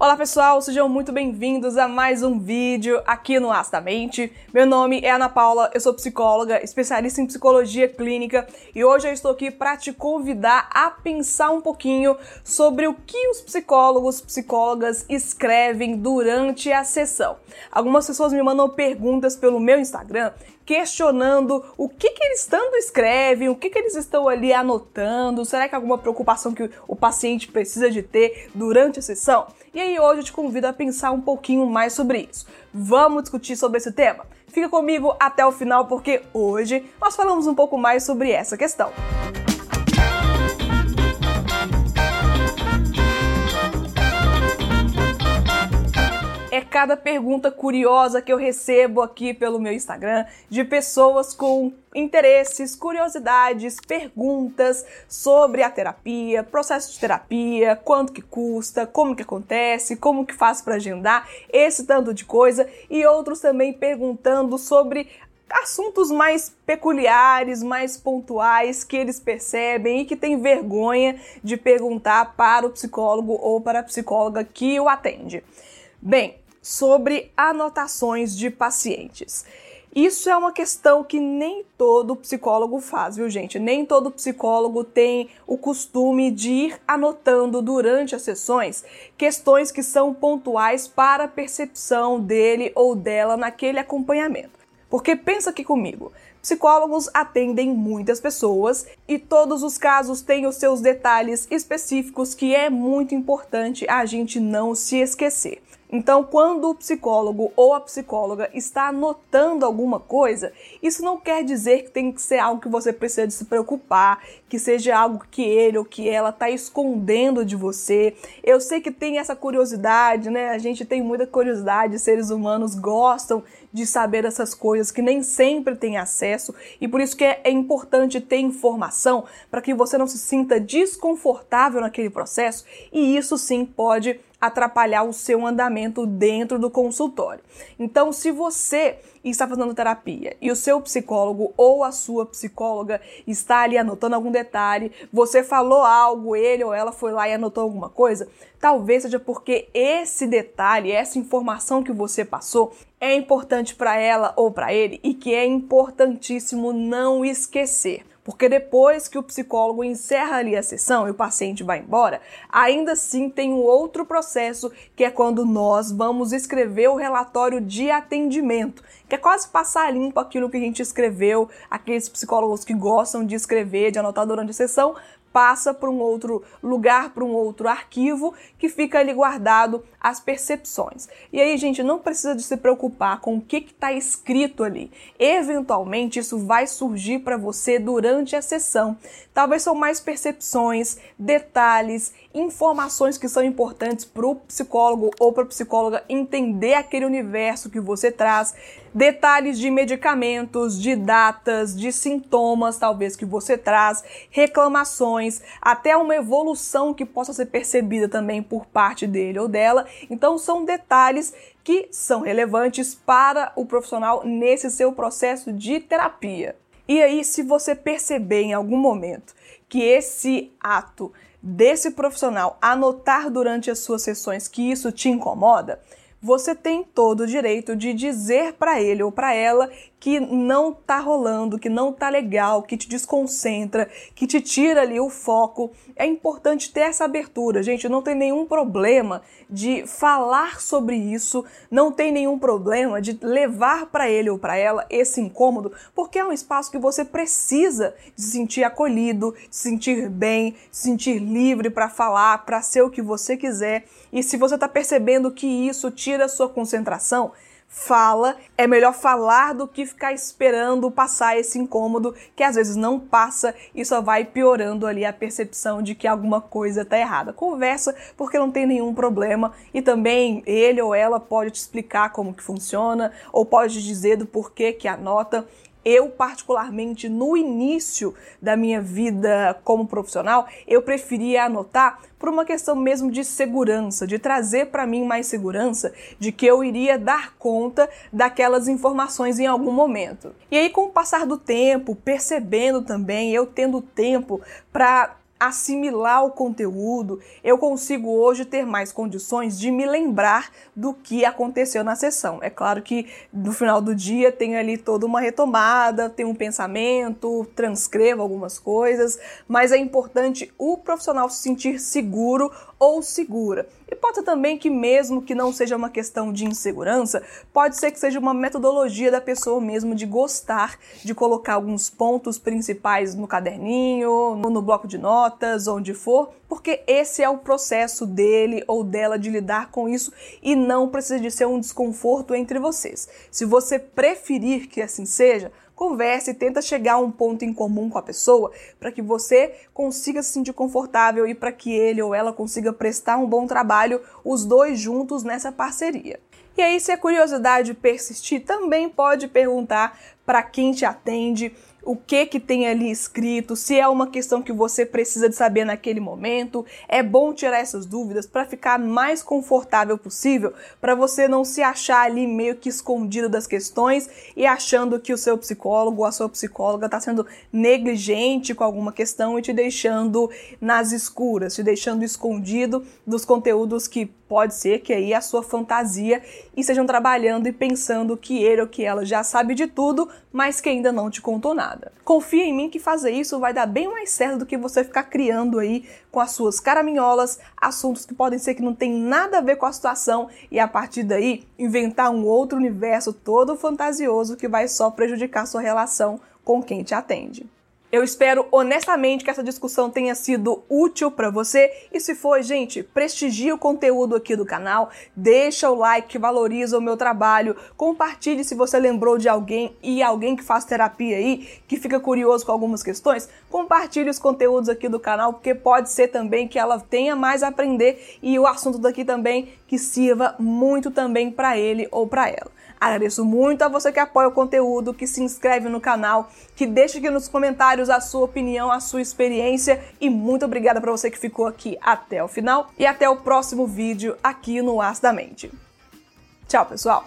Olá pessoal, sejam muito bem-vindos a mais um vídeo aqui no Astamente. Meu nome é Ana Paula, eu sou psicóloga, especialista em psicologia clínica e hoje eu estou aqui para te convidar a pensar um pouquinho sobre o que os psicólogos, psicólogas escrevem durante a sessão. Algumas pessoas me mandam perguntas pelo meu Instagram questionando o que, que eles tanto escrevem, o que, que eles estão ali anotando, será que há alguma preocupação que o paciente precisa de ter durante a sessão? E aí hoje eu te convido a pensar um pouquinho mais sobre isso. Vamos discutir sobre esse tema? Fica comigo até o final porque hoje nós falamos um pouco mais sobre essa questão. é cada pergunta curiosa que eu recebo aqui pelo meu Instagram de pessoas com interesses, curiosidades, perguntas sobre a terapia, processo de terapia, quanto que custa, como que acontece, como que faz para agendar, esse tanto de coisa e outros também perguntando sobre assuntos mais peculiares, mais pontuais que eles percebem e que têm vergonha de perguntar para o psicólogo ou para a psicóloga que o atende. Bem, sobre anotações de pacientes. Isso é uma questão que nem todo psicólogo faz, viu, gente? Nem todo psicólogo tem o costume de ir anotando durante as sessões questões que são pontuais para a percepção dele ou dela naquele acompanhamento. Porque pensa aqui comigo, psicólogos atendem muitas pessoas e todos os casos têm os seus detalhes específicos que é muito importante a gente não se esquecer. Então, quando o psicólogo ou a psicóloga está anotando alguma coisa, isso não quer dizer que tem que ser algo que você precisa de se preocupar, que seja algo que ele ou que ela está escondendo de você. Eu sei que tem essa curiosidade, né? A gente tem muita curiosidade, seres humanos gostam de saber essas coisas que nem sempre tem acesso e por isso que é, é importante ter informação para que você não se sinta desconfortável naquele processo e isso sim pode atrapalhar o seu andamento dentro do consultório. Então, se você está fazendo terapia e o seu psicólogo ou a sua psicóloga está ali anotando algum detalhe, você falou algo, ele ou ela foi lá e anotou alguma coisa, talvez seja porque esse detalhe, essa informação que você passou é importante para ela ou para ele e que é importantíssimo não esquecer. Porque depois que o psicólogo encerra ali a sessão e o paciente vai embora, ainda assim tem um outro processo que é quando nós vamos escrever o relatório de atendimento, que é quase passar limpo aquilo que a gente escreveu, aqueles psicólogos que gostam de escrever, de anotar durante a sessão, passa para um outro lugar, para um outro arquivo que fica ali guardado as percepções. E aí, gente, não precisa de se preocupar com o que está escrito ali. Eventualmente, isso vai surgir para você durante a sessão. Talvez são mais percepções, detalhes, informações que são importantes para o psicólogo ou para a psicóloga entender aquele universo que você traz, detalhes de medicamentos, de datas, de sintomas, talvez que você traz, reclamações, até uma evolução que possa ser percebida também por parte dele ou dela então, são detalhes que são relevantes para o profissional nesse seu processo de terapia. E aí, se você perceber em algum momento que esse ato desse profissional anotar durante as suas sessões que isso te incomoda, você tem todo o direito de dizer para ele ou para ela que não tá rolando, que não tá legal, que te desconcentra, que te tira ali o foco. É importante ter essa abertura, gente. Não tem nenhum problema de falar sobre isso, não tem nenhum problema de levar para ele ou para ela esse incômodo, porque é um espaço que você precisa se sentir acolhido, se sentir bem, se sentir livre para falar, para ser o que você quiser. E se você está percebendo que isso tira a sua concentração, fala, é melhor falar do que ficar esperando passar esse incômodo que às vezes não passa e só vai piorando ali a percepção de que alguma coisa está errada. Conversa porque não tem nenhum problema e também ele ou ela pode te explicar como que funciona ou pode dizer do porquê que anota eu, particularmente, no início da minha vida como profissional, eu preferia anotar por uma questão mesmo de segurança, de trazer para mim mais segurança de que eu iria dar conta daquelas informações em algum momento. E aí, com o passar do tempo, percebendo também, eu tendo tempo para assimilar o conteúdo, eu consigo hoje ter mais condições de me lembrar do que aconteceu na sessão. É claro que no final do dia tem ali toda uma retomada, tem um pensamento, transcrevo algumas coisas, mas é importante o profissional se sentir seguro ou segura. E pode ser também que, mesmo que não seja uma questão de insegurança, pode ser que seja uma metodologia da pessoa mesmo de gostar de colocar alguns pontos principais no caderninho, no bloco de notas, onde for, porque esse é o processo dele ou dela de lidar com isso e não precisa de ser um desconforto entre vocês. Se você preferir que assim seja, converse, tenta chegar a um ponto em comum com a pessoa para que você consiga se sentir confortável e para que ele ou ela consiga prestar um bom trabalho, os dois juntos nessa parceria. E aí, se a curiosidade persistir, também pode perguntar para quem te atende o que que tem ali escrito, se é uma questão que você precisa de saber naquele momento. É bom tirar essas dúvidas para ficar mais confortável possível, para você não se achar ali meio que escondido das questões e achando que o seu psicólogo ou a sua psicóloga está sendo negligente com alguma questão e te deixando nas escuras, te deixando escondido dos conteúdos que pode ser que aí a sua fantasia estejam trabalhando e pensando que ele ou que ela já sabe de tudo, mas que ainda não te contou nada. Confia em mim que fazer isso vai dar bem mais certo do que você ficar criando aí com as suas caraminholas assuntos que podem ser que não tem nada a ver com a situação e a partir daí inventar um outro universo todo fantasioso que vai só prejudicar sua relação com quem te atende. Eu espero honestamente que essa discussão tenha sido útil para você e se for, gente, prestigie o conteúdo aqui do canal, deixa o like que valoriza o meu trabalho, compartilhe se você lembrou de alguém e alguém que faz terapia aí, que fica curioso com algumas questões, compartilhe os conteúdos aqui do canal porque pode ser também que ela tenha mais a aprender e o assunto daqui também que sirva muito também para ele ou para ela. Agradeço muito a você que apoia o conteúdo, que se inscreve no canal, que deixa aqui nos comentários a sua opinião, a sua experiência e muito obrigada para você que ficou aqui até o final e até o próximo vídeo aqui no As da Mente. Tchau, pessoal!